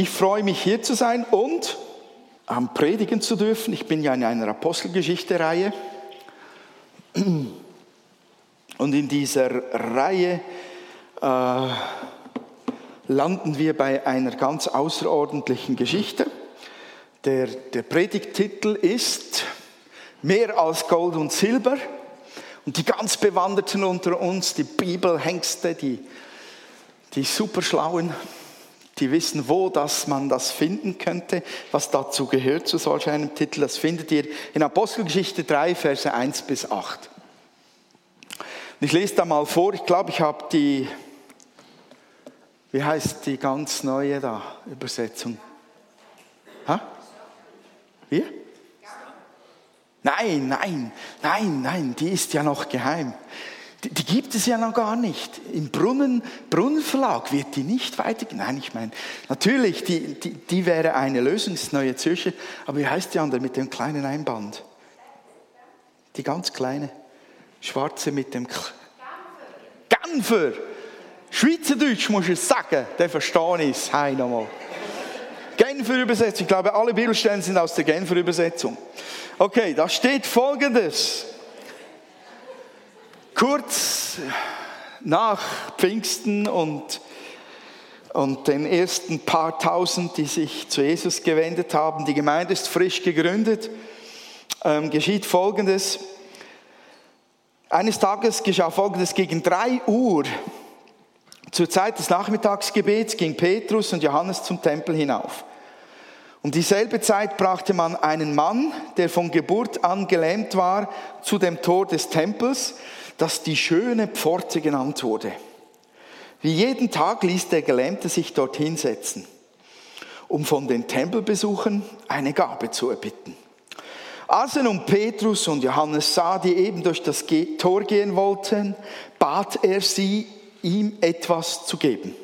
Ich freue mich hier zu sein und am Predigen zu dürfen. Ich bin ja in einer Apostelgeschichte-Reihe. Und in dieser Reihe äh, landen wir bei einer ganz außerordentlichen Geschichte. Der, der Predigtitel ist Mehr als Gold und Silber. Und die ganz Bewanderten unter uns, die Bibelhengste, die, die Superschlauen, die wissen, wo das man das finden könnte, was dazu gehört zu solch einem Titel. Das findet ihr in Apostelgeschichte 3, Verse 1 bis 8. Ich lese da mal vor, ich glaube, ich habe die, wie heißt die ganz neue da, Übersetzung? Ha? Wie? Nein, nein, nein, nein, die ist ja noch geheim. Die, die, gibt es ja noch gar nicht. Im Brunnen, Brunnenverlag wird die nicht weitergehen. Nein, ich meine, natürlich, die, die, die wäre eine Lösung, das Neue Zürcher. Aber wie heißt die andere mit dem kleinen Einband? Die ganz kleine. Schwarze mit dem K Genfer. Schweizerdeutsch muss ich sagen, der verstehe ich es. Hey, nochmal. Genfer Übersetzung. Ich glaube, alle Bibelstellen sind aus der Genfer Übersetzung. Okay, da steht folgendes. Kurz nach Pfingsten und, und den ersten paar tausend, die sich zu Jesus gewendet haben, die Gemeinde ist frisch gegründet, ähm, geschieht Folgendes. Eines Tages geschah Folgendes, gegen drei Uhr, zur Zeit des Nachmittagsgebets, ging Petrus und Johannes zum Tempel hinauf. Um dieselbe Zeit brachte man einen Mann, der von Geburt an gelähmt war, zu dem Tor des Tempels, das die schöne Pforte genannt wurde. Wie jeden Tag ließ der Gelähmte sich dorthin setzen, um von den Tempelbesuchern eine Gabe zu erbitten. Als er nun Petrus und Johannes sah, die eben durch das Tor gehen wollten, bat er sie, ihm etwas zu geben.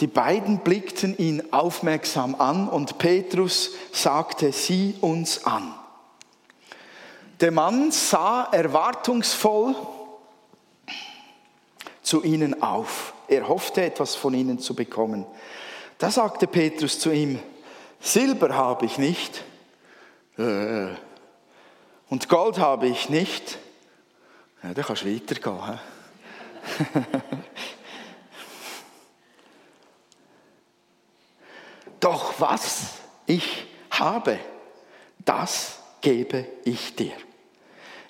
Die beiden blickten ihn aufmerksam an und Petrus sagte, sieh uns an. Der Mann sah erwartungsvoll zu ihnen auf. Er hoffte etwas von ihnen zu bekommen. Da sagte Petrus zu ihm, Silber habe ich nicht äh, und Gold habe ich nicht, ja, dann kannst du weitergehen. Doch was ich habe, das gebe ich dir.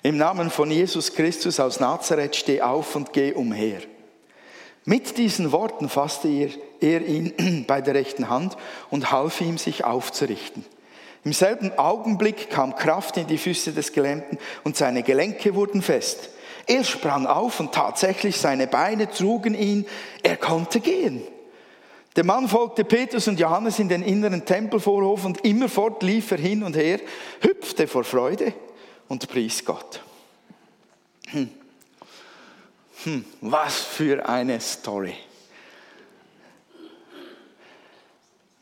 Im Namen von Jesus Christus aus Nazareth steh auf und geh umher. Mit diesen Worten fasste er, ihn bei der rechten Hand und half ihm, sich aufzurichten. Im selben Augenblick kam Kraft in die Füße des Gelähmten und seine Gelenke wurden fest. Er sprang auf und tatsächlich seine Beine trugen ihn. Er konnte gehen. Der Mann folgte Petrus und Johannes in den inneren Tempelvorhof und immerfort lief er hin und her, hüpfte vor Freude und pries Gott. Hm. Hm, was für eine Story.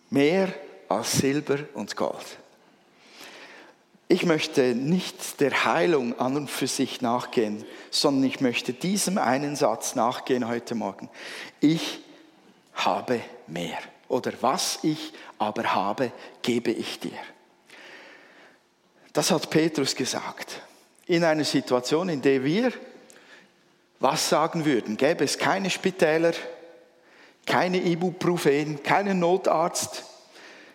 Mehr als Silber und Gold. Ich möchte nicht der Heilung an und für sich nachgehen, sondern ich möchte diesem einen Satz nachgehen heute Morgen. Ich habe mehr. Oder was ich aber habe, gebe ich dir. Das hat Petrus gesagt. In einer Situation, in der wir was sagen würden, gäbe es keine Spitäler, keine Ibuprofen, keinen Notarzt,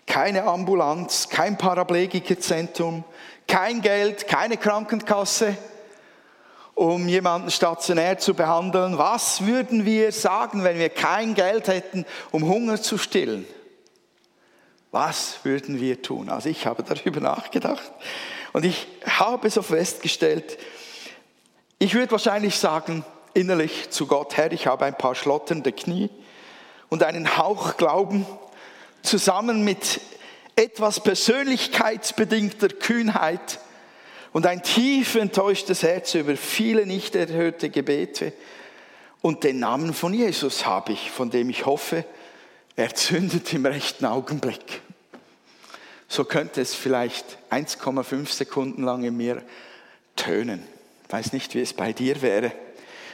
keine Ambulanz, kein Paraplegikerzentrum, kein Geld, keine Krankenkasse, um jemanden stationär zu behandeln. Was würden wir sagen, wenn wir kein Geld hätten, um Hunger zu stillen? Was würden wir tun? Also ich habe darüber nachgedacht und ich habe so festgestellt, ich würde wahrscheinlich sagen, innerlich zu Gott, Herr, ich habe ein paar schlotternde Knie und einen Hauch Glauben zusammen mit etwas persönlichkeitsbedingter Kühnheit und ein tief enttäuschtes Herz über viele nicht erhörte Gebete. Und den Namen von Jesus habe ich, von dem ich hoffe, er zündet im rechten Augenblick. So könnte es vielleicht 1,5 Sekunden lang in mir tönen. Ich weiß nicht, wie es bei dir wäre.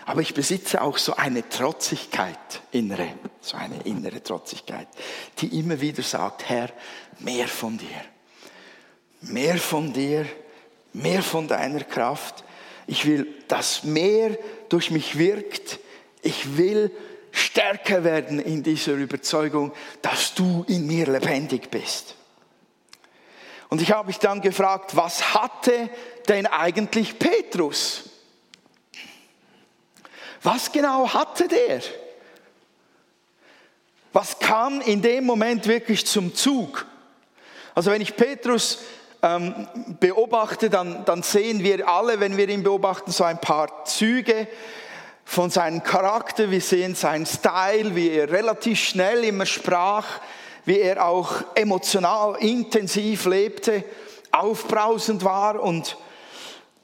Aber ich besitze auch so eine Trotzigkeit, innere, so eine innere Trotzigkeit, die immer wieder sagt, Herr, mehr von dir. Mehr von dir, mehr von deiner Kraft. Ich will, dass mehr durch mich wirkt. Ich will stärker werden in dieser Überzeugung, dass du in mir lebendig bist. Und ich habe mich dann gefragt, was hatte denn eigentlich Petrus? Was genau hatte der? Was kam in dem Moment wirklich zum Zug? Also wenn ich Petrus ähm, beobachte, dann, dann sehen wir alle, wenn wir ihn beobachten, so ein paar Züge von seinem Charakter. Wir sehen seinen Style, wie er relativ schnell immer sprach, wie er auch emotional intensiv lebte, aufbrausend war und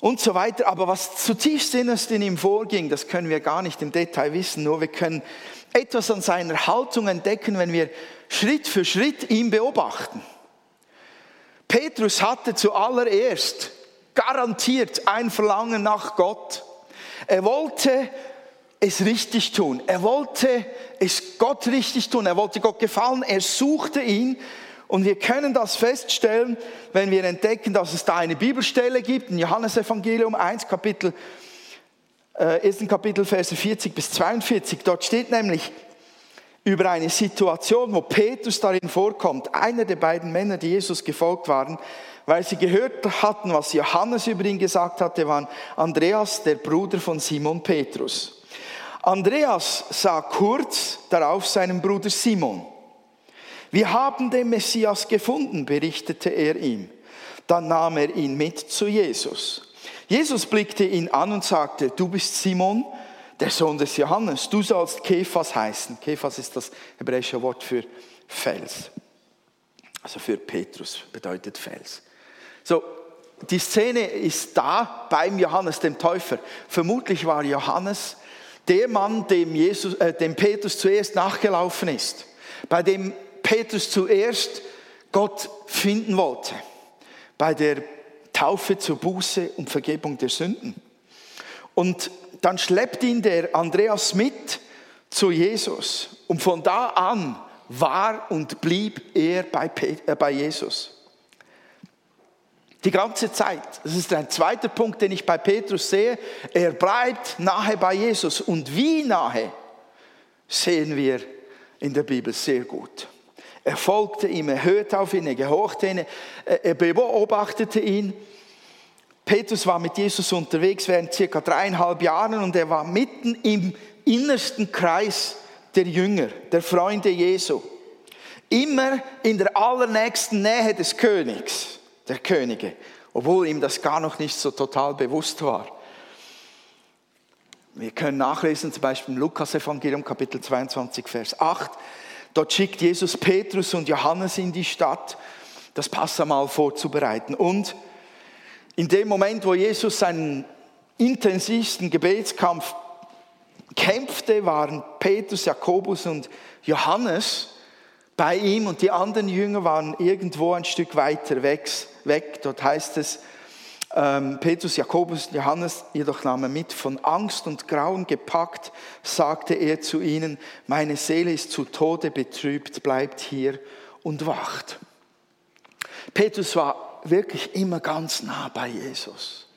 und so weiter. Aber was zutiefst innerst in ihm vorging, das können wir gar nicht im Detail wissen, nur wir können etwas an seiner Haltung entdecken, wenn wir Schritt für Schritt ihn beobachten. Petrus hatte zuallererst garantiert ein Verlangen nach Gott. Er wollte es richtig tun. Er wollte es Gott richtig tun. Er wollte Gott gefallen. Er suchte ihn und wir können das feststellen, wenn wir entdecken, dass es da eine Bibelstelle gibt, in Johannesevangelium 1, Kapitel, äh, 1. Kapitel, Verse 40 bis 42. Dort steht nämlich über eine Situation, wo Petrus darin vorkommt, einer der beiden Männer, die Jesus gefolgt waren, weil sie gehört hatten, was Johannes über ihn gesagt hatte, waren Andreas, der Bruder von Simon Petrus. Andreas sah kurz darauf seinen Bruder Simon. Wir haben den Messias gefunden, berichtete er ihm. Dann nahm er ihn mit zu Jesus. Jesus blickte ihn an und sagte, du bist Simon, der Sohn des Johannes. Du sollst Kephas heißen. Kephas ist das hebräische Wort für Fels. Also für Petrus bedeutet Fels. So, die Szene ist da beim Johannes dem Täufer. Vermutlich war Johannes der Mann, dem, Jesus, äh, dem Petrus zuerst nachgelaufen ist, bei dem Petrus zuerst Gott finden wollte, bei der Taufe zur Buße und Vergebung der Sünden. Und dann schleppt ihn der Andreas mit zu Jesus. Und von da an war und blieb er bei, äh, bei Jesus. Die ganze Zeit. Das ist ein zweiter Punkt, den ich bei Petrus sehe. Er bleibt nahe bei Jesus. Und wie nahe sehen wir in der Bibel sehr gut. Er folgte ihm, er hörte auf ihn, er gehorchte ihn, er beobachtete ihn. Petrus war mit Jesus unterwegs während circa dreieinhalb Jahren und er war mitten im innersten Kreis der Jünger, der Freunde Jesu. Immer in der allernächsten Nähe des Königs, der Könige, obwohl ihm das gar noch nicht so total bewusst war. Wir können nachlesen, zum Beispiel im Lukas-Evangelium, Kapitel 22, Vers 8. Dort schickt Jesus Petrus und Johannes in die Stadt, das Passamal vorzubereiten. Und in dem Moment, wo Jesus seinen intensivsten Gebetskampf kämpfte, waren Petrus, Jakobus und Johannes bei ihm und die anderen Jünger waren irgendwo ein Stück weiter weg. weg. Dort heißt es, ähm, Petrus, Jakobus, Johannes jedoch nahm er mit. Von Angst und Grauen gepackt, sagte er zu ihnen, meine Seele ist zu Tode betrübt, bleibt hier und wacht. Petrus war wirklich immer ganz nah bei Jesus.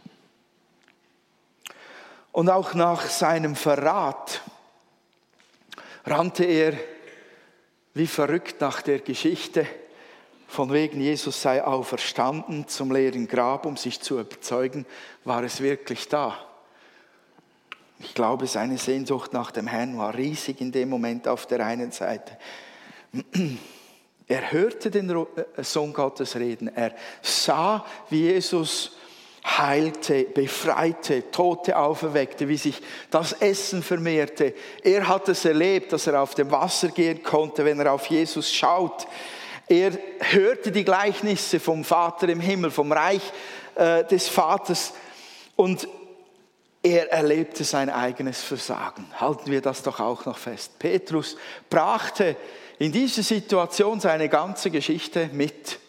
Und auch nach seinem Verrat rannte er wie verrückt nach der Geschichte von wegen Jesus sei auferstanden zum leeren Grab, um sich zu überzeugen, war es wirklich da. Ich glaube, seine Sehnsucht nach dem Herrn war riesig in dem Moment auf der einen Seite. Er hörte den äh, Sohn Gottes reden. Er sah, wie Jesus heilte, befreite, Tote auferweckte, wie sich das Essen vermehrte. Er hat es erlebt, dass er auf dem Wasser gehen konnte, wenn er auf Jesus schaut. Er hörte die Gleichnisse vom Vater im Himmel, vom Reich äh, des Vaters und er erlebte sein eigenes Versagen. Halten wir das doch auch noch fest. Petrus brachte in diese Situation seine ganze Geschichte mit,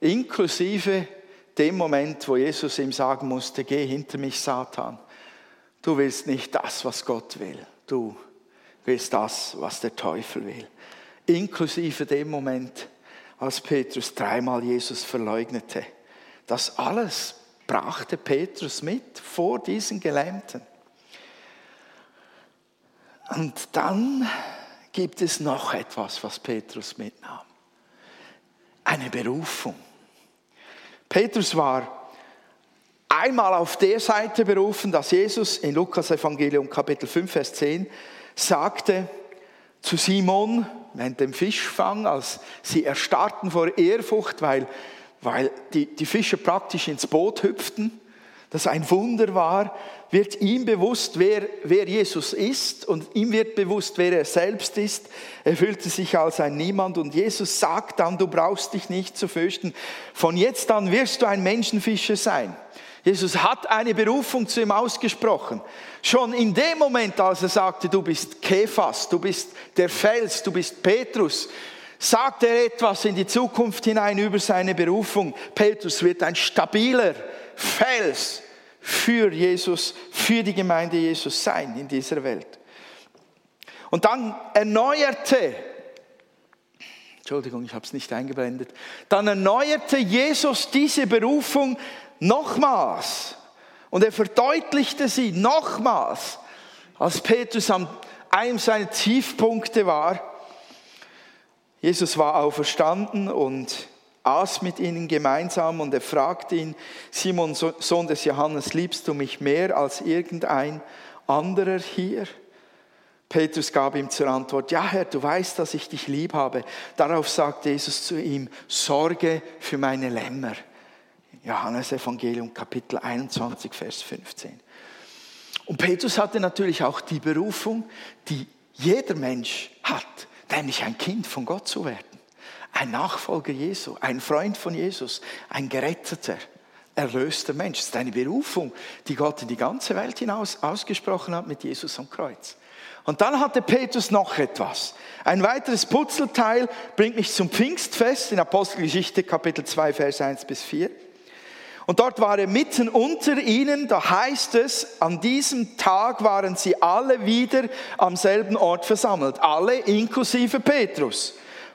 inklusive dem Moment, wo Jesus ihm sagen musste, geh hinter mich, Satan. du willst nicht das, was Gott will. Du willst das, was der Teufel will. Inklusive dem Moment, als Petrus dreimal Jesus verleugnete. Das alles brachte Petrus mit vor diesen Gelähmten. Und dann gibt es noch etwas, was Petrus mitnahm. Eine Berufung. Petrus war einmal auf der Seite berufen, dass Jesus in Lukas Evangelium Kapitel 5, Vers 10 sagte zu Simon während dem Fischfang, als sie erstarrten vor Ehrfurcht, weil, weil die, die Fische praktisch ins Boot hüpften, das ein Wunder war, wird ihm bewusst, wer, wer Jesus ist und ihm wird bewusst, wer er selbst ist. Er fühlte sich als ein Niemand und Jesus sagt dann, du brauchst dich nicht zu fürchten. Von jetzt an wirst du ein Menschenfischer sein. Jesus hat eine Berufung zu ihm ausgesprochen. Schon in dem Moment, als er sagte, du bist Kephas, du bist der Fels, du bist Petrus, sagt er etwas in die Zukunft hinein über seine Berufung. Petrus wird ein stabiler Fels für Jesus, für die Gemeinde Jesus sein in dieser Welt. Und dann erneuerte, Entschuldigung, ich habe es nicht eingeblendet, dann erneuerte Jesus diese Berufung nochmals. Und er verdeutlichte sie nochmals, als Petrus an einem seiner Tiefpunkte war. Jesus war auferstanden und aß mit ihnen gemeinsam und er fragte ihn, Simon, Sohn des Johannes, liebst du mich mehr als irgendein anderer hier? Petrus gab ihm zur Antwort, ja Herr, du weißt, dass ich dich lieb habe. Darauf sagte Jesus zu ihm, sorge für meine Lämmer. Johannes Evangelium Kapitel 21, Vers 15. Und Petrus hatte natürlich auch die Berufung, die jeder Mensch hat, nämlich ein Kind von Gott zu werden. Ein Nachfolger Jesu, ein Freund von Jesus, ein geretteter, erlöster Mensch. Das ist eine Berufung, die Gott in die ganze Welt hinaus ausgesprochen hat mit Jesus am Kreuz. Und dann hatte Petrus noch etwas. Ein weiteres Putzelteil bringt mich zum Pfingstfest in Apostelgeschichte Kapitel 2, Vers 1 bis 4. Und dort war er mitten unter ihnen, da heißt es, an diesem Tag waren sie alle wieder am selben Ort versammelt, alle inklusive Petrus.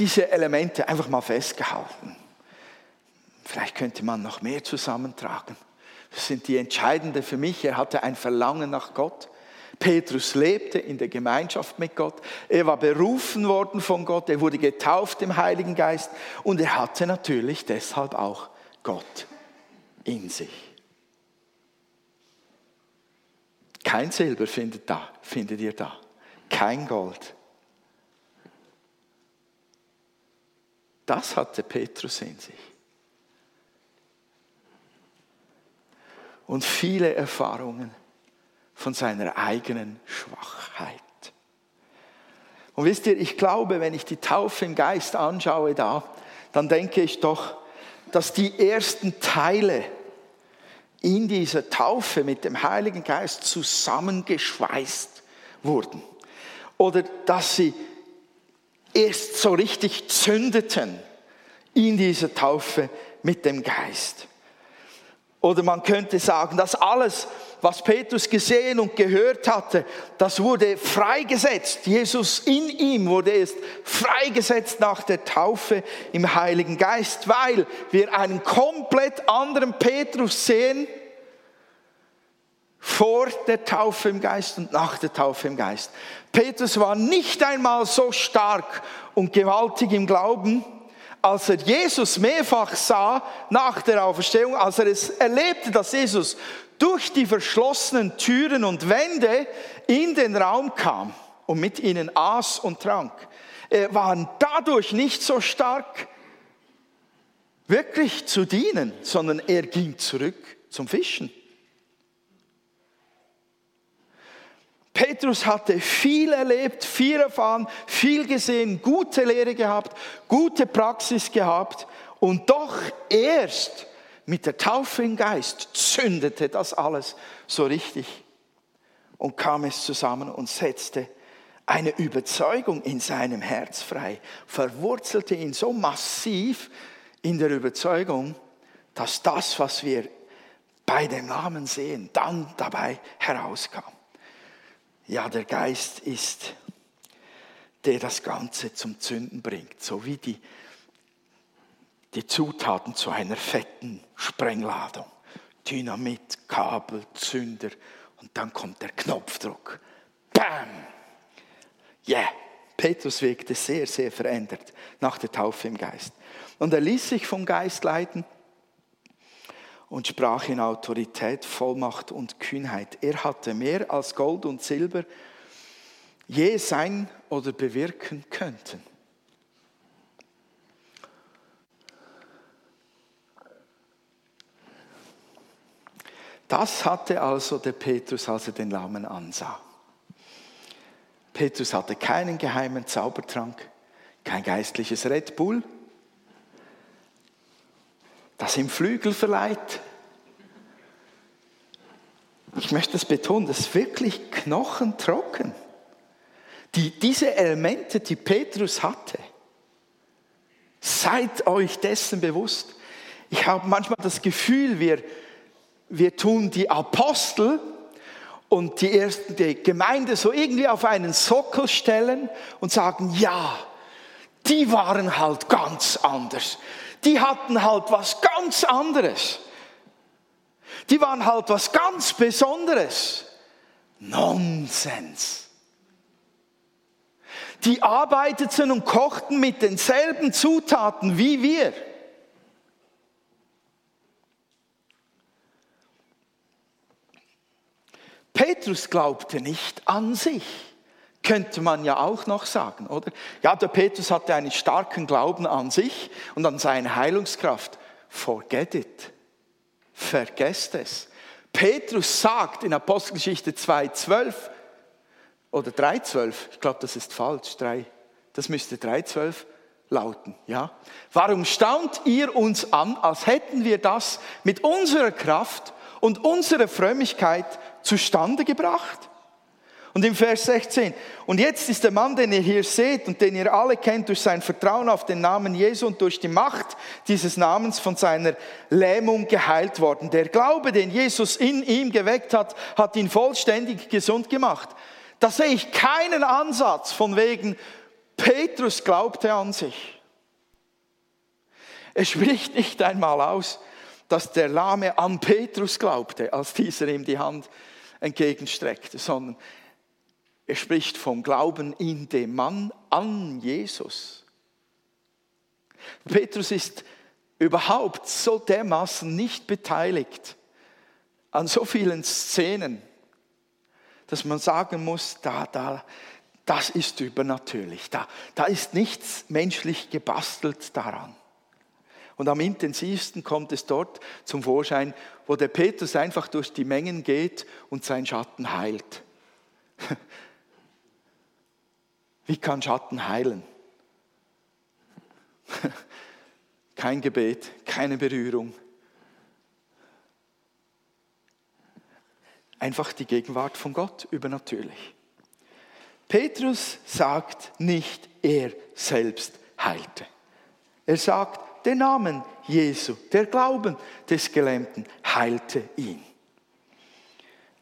diese Elemente einfach mal festgehalten. Vielleicht könnte man noch mehr zusammentragen. Das sind die entscheidenden für mich. Er hatte ein Verlangen nach Gott. Petrus lebte in der Gemeinschaft mit Gott. Er war berufen worden von Gott. Er wurde getauft im Heiligen Geist. Und er hatte natürlich deshalb auch Gott in sich. Kein Silber findet, da, findet ihr da. Kein Gold. Das hatte Petrus in sich. Und viele Erfahrungen von seiner eigenen Schwachheit. Und wisst ihr, ich glaube, wenn ich die Taufe im Geist anschaue da, dann denke ich doch, dass die ersten Teile in dieser Taufe mit dem Heiligen Geist zusammengeschweißt wurden. Oder dass sie erst so richtig zündeten in dieser Taufe mit dem Geist. Oder man könnte sagen, dass alles, was Petrus gesehen und gehört hatte, das wurde freigesetzt. Jesus in ihm wurde erst freigesetzt nach der Taufe im Heiligen Geist, weil wir einen komplett anderen Petrus sehen, vor der Taufe im Geist und nach der Taufe im Geist. Petrus war nicht einmal so stark und gewaltig im Glauben, als er Jesus mehrfach sah nach der Auferstehung, als er es erlebte, dass Jesus durch die verschlossenen Türen und Wände in den Raum kam und mit ihnen aß und trank. Er war dadurch nicht so stark, wirklich zu dienen, sondern er ging zurück zum Fischen. Petrus hatte viel erlebt, viel erfahren, viel gesehen, gute Lehre gehabt, gute Praxis gehabt und doch erst mit der Taufe im Geist zündete das alles so richtig und kam es zusammen und setzte eine Überzeugung in seinem Herz frei, verwurzelte ihn so massiv in der Überzeugung, dass das, was wir bei dem Namen sehen, dann dabei herauskam. Ja, der Geist ist, der das Ganze zum Zünden bringt, so wie die, die Zutaten zu einer fetten Sprengladung. Dynamit, Kabel, Zünder und dann kommt der Knopfdruck. Bam! Yeah! Petrus wirkte sehr, sehr verändert nach der Taufe im Geist. Und er ließ sich vom Geist leiten und sprach in Autorität, Vollmacht und Kühnheit. Er hatte mehr als Gold und Silber je sein oder bewirken könnten. Das hatte also der Petrus, als er den Lahmen ansah. Petrus hatte keinen geheimen Zaubertrank, kein geistliches Red Bull, das ihm Flügel verleiht. Ich möchte das betonen, das ist wirklich knochentrocken. Die, diese Elemente, die Petrus hatte, seid euch dessen bewusst. Ich habe manchmal das Gefühl, wir, wir tun die Apostel und die, erste, die Gemeinde so irgendwie auf einen Sockel stellen und sagen, ja, die waren halt ganz anders die hatten halt was ganz anderes. Die waren halt was ganz Besonderes. Nonsens. Die arbeiteten und kochten mit denselben Zutaten wie wir. Petrus glaubte nicht an sich könnte man ja auch noch sagen, oder? Ja, der Petrus hatte einen starken Glauben an sich und an seine Heilungskraft. Forget it. Vergesst es. Petrus sagt in Apostelgeschichte 2,12 oder 3,12, ich glaube, das ist falsch, 3, das müsste 3,12 lauten, ja? Warum staunt ihr uns an, als hätten wir das mit unserer Kraft und unserer Frömmigkeit zustande gebracht? Und im Vers 16, und jetzt ist der Mann, den ihr hier seht und den ihr alle kennt, durch sein Vertrauen auf den Namen Jesu und durch die Macht dieses Namens von seiner Lähmung geheilt worden. Der Glaube, den Jesus in ihm geweckt hat, hat ihn vollständig gesund gemacht. Da sehe ich keinen Ansatz von wegen, Petrus glaubte an sich. Es spricht nicht einmal aus, dass der Lahme an Petrus glaubte, als dieser ihm die Hand entgegenstreckte, sondern er spricht vom Glauben in dem Mann an Jesus. Petrus ist überhaupt so dermaßen nicht beteiligt an so vielen Szenen, dass man sagen muss, da, da, das ist übernatürlich. Da, da ist nichts menschlich gebastelt daran. Und am intensivsten kommt es dort zum Vorschein, wo der Petrus einfach durch die Mengen geht und sein Schatten heilt. Wie kann Schatten heilen? Kein Gebet, keine Berührung. Einfach die Gegenwart von Gott übernatürlich. Petrus sagt nicht, er selbst heilte. Er sagt, der Namen Jesu, der Glauben des Gelähmten heilte ihn.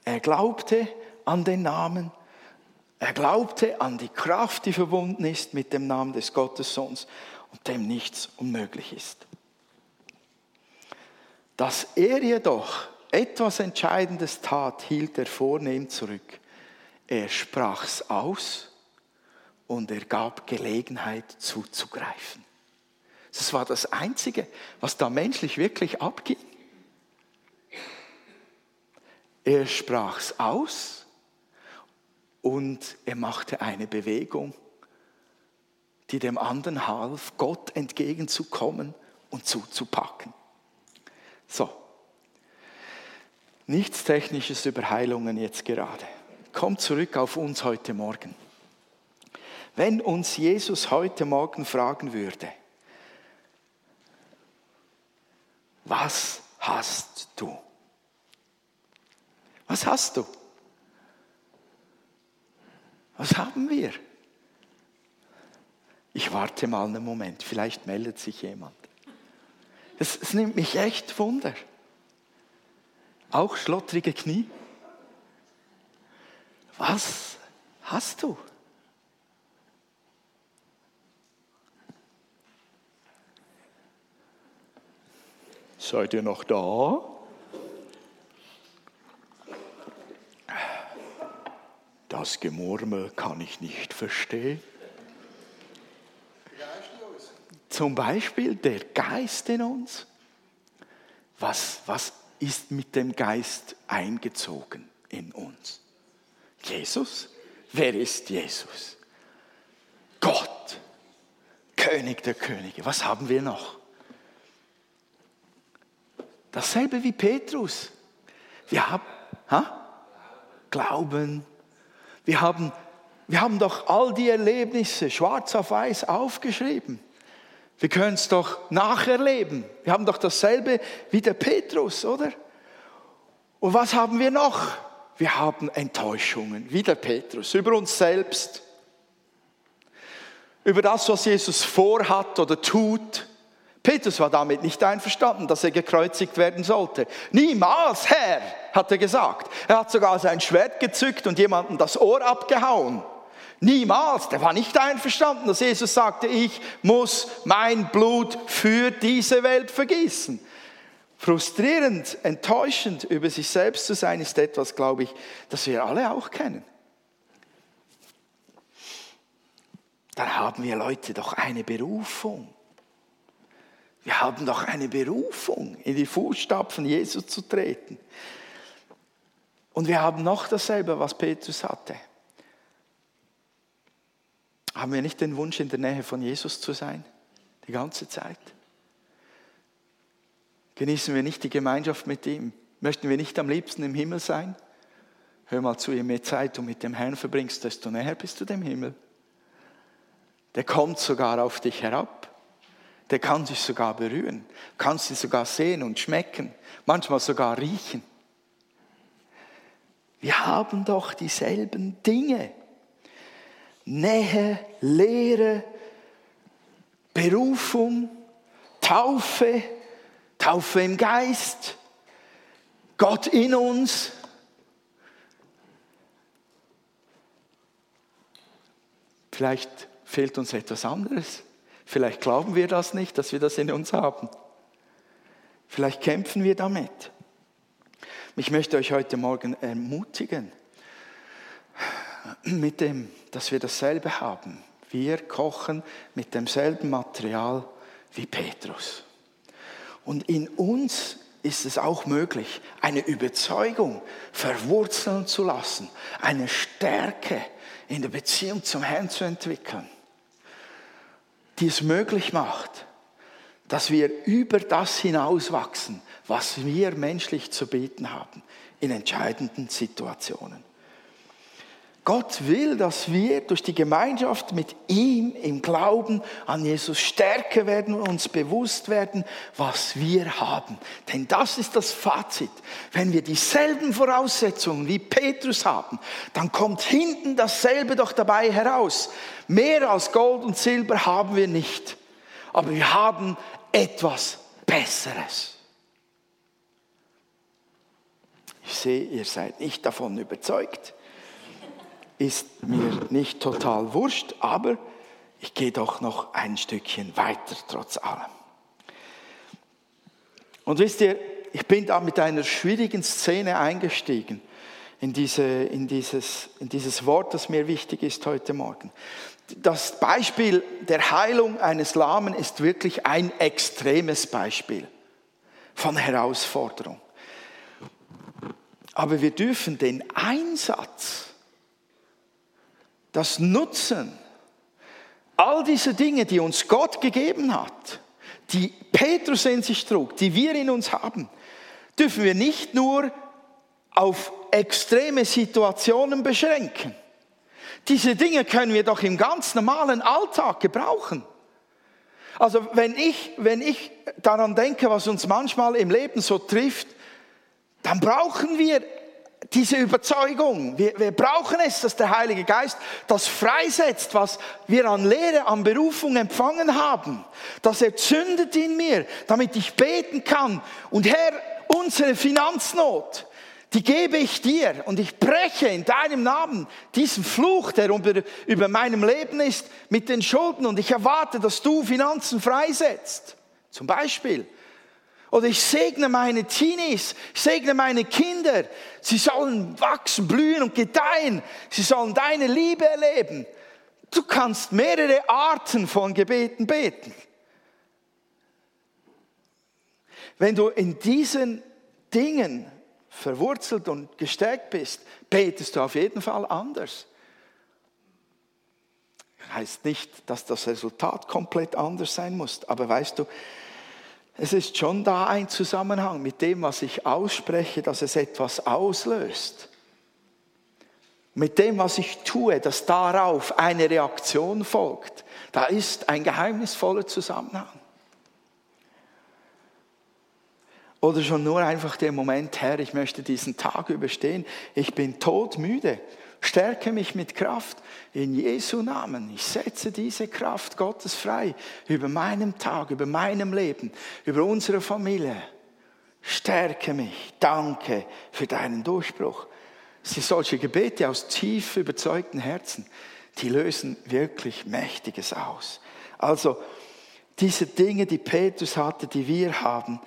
Er glaubte an den Namen er glaubte an die Kraft, die verbunden ist mit dem Namen des Gottessohns und dem nichts unmöglich ist. Dass er jedoch etwas Entscheidendes tat, hielt er vornehm zurück. Er sprach's aus und er gab Gelegenheit zuzugreifen. Das war das Einzige, was da menschlich wirklich abging. Er sprach's aus und er machte eine Bewegung, die dem anderen half, Gott entgegenzukommen und zuzupacken. So, nichts Technisches über Heilungen jetzt gerade. komm zurück auf uns heute Morgen. Wenn uns Jesus heute Morgen fragen würde, was hast du? Was hast du? Was haben wir? Ich warte mal einen Moment, vielleicht meldet sich jemand. Es, es nimmt mich echt Wunder. Auch schlottrige Knie. Was hast du? Seid ihr noch da? Das Gemurmel kann ich nicht verstehen. Zum Beispiel der Geist in uns. Was, was ist mit dem Geist eingezogen in uns? Jesus? Wer ist Jesus? Gott, König der Könige. Was haben wir noch? Dasselbe wie Petrus. Wir haben ha? Glauben. Wir haben, wir haben doch all die Erlebnisse schwarz auf weiß aufgeschrieben. Wir können es doch nacherleben. Wir haben doch dasselbe wie der Petrus, oder? Und was haben wir noch? Wir haben Enttäuschungen, wie der Petrus, über uns selbst, über das, was Jesus vorhat oder tut. Petrus war damit nicht einverstanden, dass er gekreuzigt werden sollte. Niemals, Herr, hat er gesagt. Er hat sogar sein Schwert gezückt und jemanden das Ohr abgehauen. Niemals, der war nicht einverstanden, dass Jesus sagte, ich muss mein Blut für diese Welt vergießen. Frustrierend, enttäuschend über sich selbst zu sein, ist etwas, glaube ich, das wir alle auch kennen. Dann haben wir Leute doch eine Berufung. Wir haben doch eine Berufung, in die Fußstapfen Jesus zu treten. Und wir haben noch dasselbe, was Petrus hatte. Haben wir nicht den Wunsch, in der Nähe von Jesus zu sein? Die ganze Zeit? Genießen wir nicht die Gemeinschaft mit ihm? Möchten wir nicht am liebsten im Himmel sein? Hör mal zu, je mehr Zeit du mit dem Herrn verbringst, desto näher bist du dem Himmel. Der kommt sogar auf dich herab. Der kann dich sogar berühren. Kannst ihn sogar sehen und schmecken. Manchmal sogar riechen. Wir haben doch dieselben Dinge. Nähe, Lehre, Berufung, Taufe, Taufe im Geist, Gott in uns. Vielleicht fehlt uns etwas anderes. Vielleicht glauben wir das nicht, dass wir das in uns haben. Vielleicht kämpfen wir damit. Ich möchte euch heute Morgen ermutigen, mit dem, dass wir dasselbe haben. Wir kochen mit demselben Material wie Petrus. Und in uns ist es auch möglich, eine Überzeugung verwurzeln zu lassen, eine Stärke in der Beziehung zum Herrn zu entwickeln, die es möglich macht, dass wir über das hinauswachsen, was wir menschlich zu bieten haben in entscheidenden Situationen. Gott will, dass wir durch die Gemeinschaft mit ihm im Glauben an Jesus stärker werden und uns bewusst werden, was wir haben. Denn das ist das Fazit. Wenn wir dieselben Voraussetzungen wie Petrus haben, dann kommt hinten dasselbe doch dabei heraus. Mehr als Gold und Silber haben wir nicht, aber wir haben etwas Besseres. Ich sehe, ihr seid nicht davon überzeugt ist mir nicht total wurscht, aber ich gehe doch noch ein Stückchen weiter trotz allem. Und wisst ihr, ich bin da mit einer schwierigen Szene eingestiegen in, diese, in, dieses, in dieses Wort, das mir wichtig ist heute Morgen. Das Beispiel der Heilung eines Lahmen ist wirklich ein extremes Beispiel von Herausforderung. Aber wir dürfen den Einsatz das Nutzen, all diese Dinge, die uns Gott gegeben hat, die Petrus in sich trug, die wir in uns haben, dürfen wir nicht nur auf extreme Situationen beschränken. Diese Dinge können wir doch im ganz normalen Alltag gebrauchen. Also wenn ich, wenn ich daran denke, was uns manchmal im Leben so trifft, dann brauchen wir diese Überzeugung. Wir, wir brauchen es, dass der Heilige Geist das freisetzt, was wir an Lehre, an Berufung empfangen haben. Das erzündet in mir, damit ich beten kann. Und Herr, unsere Finanznot, die gebe ich dir und ich breche in deinem Namen diesen Fluch, der über, über meinem Leben ist, mit den Schulden und ich erwarte, dass du Finanzen freisetzt. Zum Beispiel. Oder ich segne meine Teenies, ich segne meine Kinder. Sie sollen wachsen, blühen und gedeihen. Sie sollen deine Liebe erleben. Du kannst mehrere Arten von Gebeten beten. Wenn du in diesen Dingen verwurzelt und gestärkt bist, betest du auf jeden Fall anders. Heißt nicht, dass das Resultat komplett anders sein muss, aber weißt du, es ist schon da ein Zusammenhang mit dem, was ich ausspreche, dass es etwas auslöst. Mit dem, was ich tue, dass darauf eine Reaktion folgt. Da ist ein geheimnisvoller Zusammenhang. Oder schon nur einfach der Moment, Herr, ich möchte diesen Tag überstehen. Ich bin todmüde. Stärke mich mit Kraft in Jesu Namen. Ich setze diese Kraft Gottes frei über meinem Tag, über meinem Leben, über unsere Familie. Stärke mich. Danke für deinen Durchbruch. Es sind solche Gebete aus tief überzeugten Herzen, die lösen wirklich Mächtiges aus. Also diese Dinge, die Petrus hatte, die wir haben,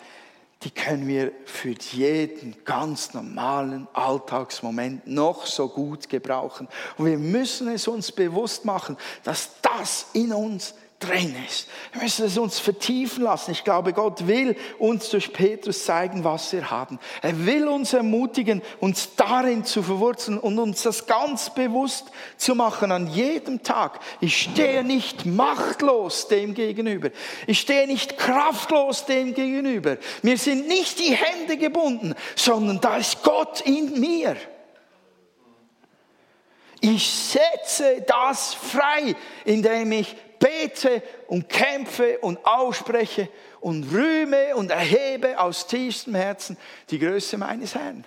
die können wir für jeden ganz normalen Alltagsmoment noch so gut gebrauchen. Und wir müssen es uns bewusst machen, dass das in uns drin ist. Wir müssen es uns vertiefen lassen. Ich glaube, Gott will uns durch Petrus zeigen, was wir haben. Er will uns ermutigen, uns darin zu verwurzeln und uns das ganz bewusst zu machen an jedem Tag. Ich stehe nicht machtlos dem gegenüber. Ich stehe nicht kraftlos dem gegenüber. Mir sind nicht die Hände gebunden, sondern da ist Gott in mir. Ich setze das frei, indem ich bete und kämpfe und ausspreche und rühme und erhebe aus tiefstem Herzen die Größe meines Herrn.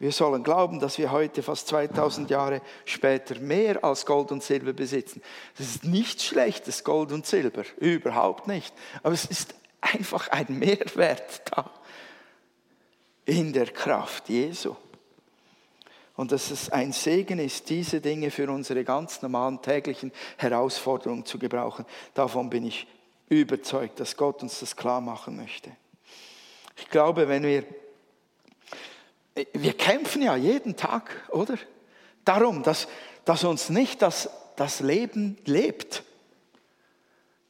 Wir sollen glauben, dass wir heute, fast 2000 Jahre später, mehr als Gold und Silber besitzen. Das ist nichts Schlechtes, Gold und Silber, überhaupt nicht. Aber es ist einfach ein Mehrwert da in der Kraft Jesu und dass es ein Segen ist, diese Dinge für unsere ganz normalen täglichen Herausforderungen zu gebrauchen. Davon bin ich überzeugt, dass Gott uns das klar machen möchte. Ich glaube, wenn wir, wir kämpfen ja jeden Tag, oder? Darum, dass, dass uns nicht das, das Leben lebt.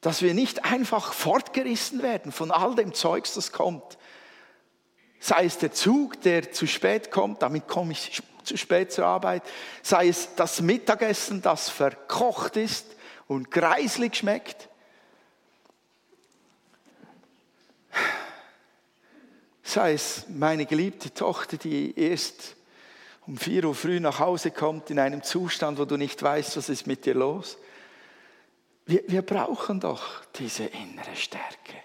Dass wir nicht einfach fortgerissen werden von all dem Zeugs, das kommt. Sei es der Zug, der zu spät kommt, damit komme ich zu spät zur Arbeit, sei es das Mittagessen, das verkocht ist und greislig schmeckt. Sei es meine geliebte Tochter, die erst um vier Uhr früh nach Hause kommt in einem Zustand, wo du nicht weißt, was ist mit dir los. Wir, wir brauchen doch diese innere Stärke.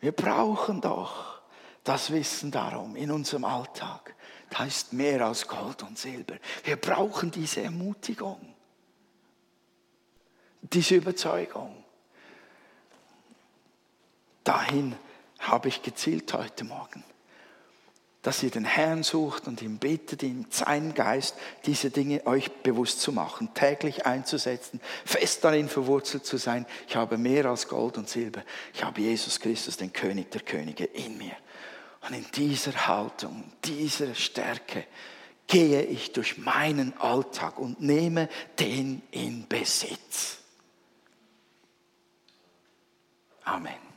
Wir brauchen doch das Wissen darum in unserem Alltag. Da ist mehr als Gold und Silber. Wir brauchen diese Ermutigung, diese Überzeugung. Dahin habe ich gezielt heute Morgen, dass ihr den Herrn sucht und ihn bittet, in seinem Geist diese Dinge euch bewusst zu machen, täglich einzusetzen, fest darin verwurzelt zu sein. Ich habe mehr als Gold und Silber. Ich habe Jesus Christus, den König der Könige, in mir. Und in dieser Haltung, dieser Stärke gehe ich durch meinen Alltag und nehme den in Besitz. Amen.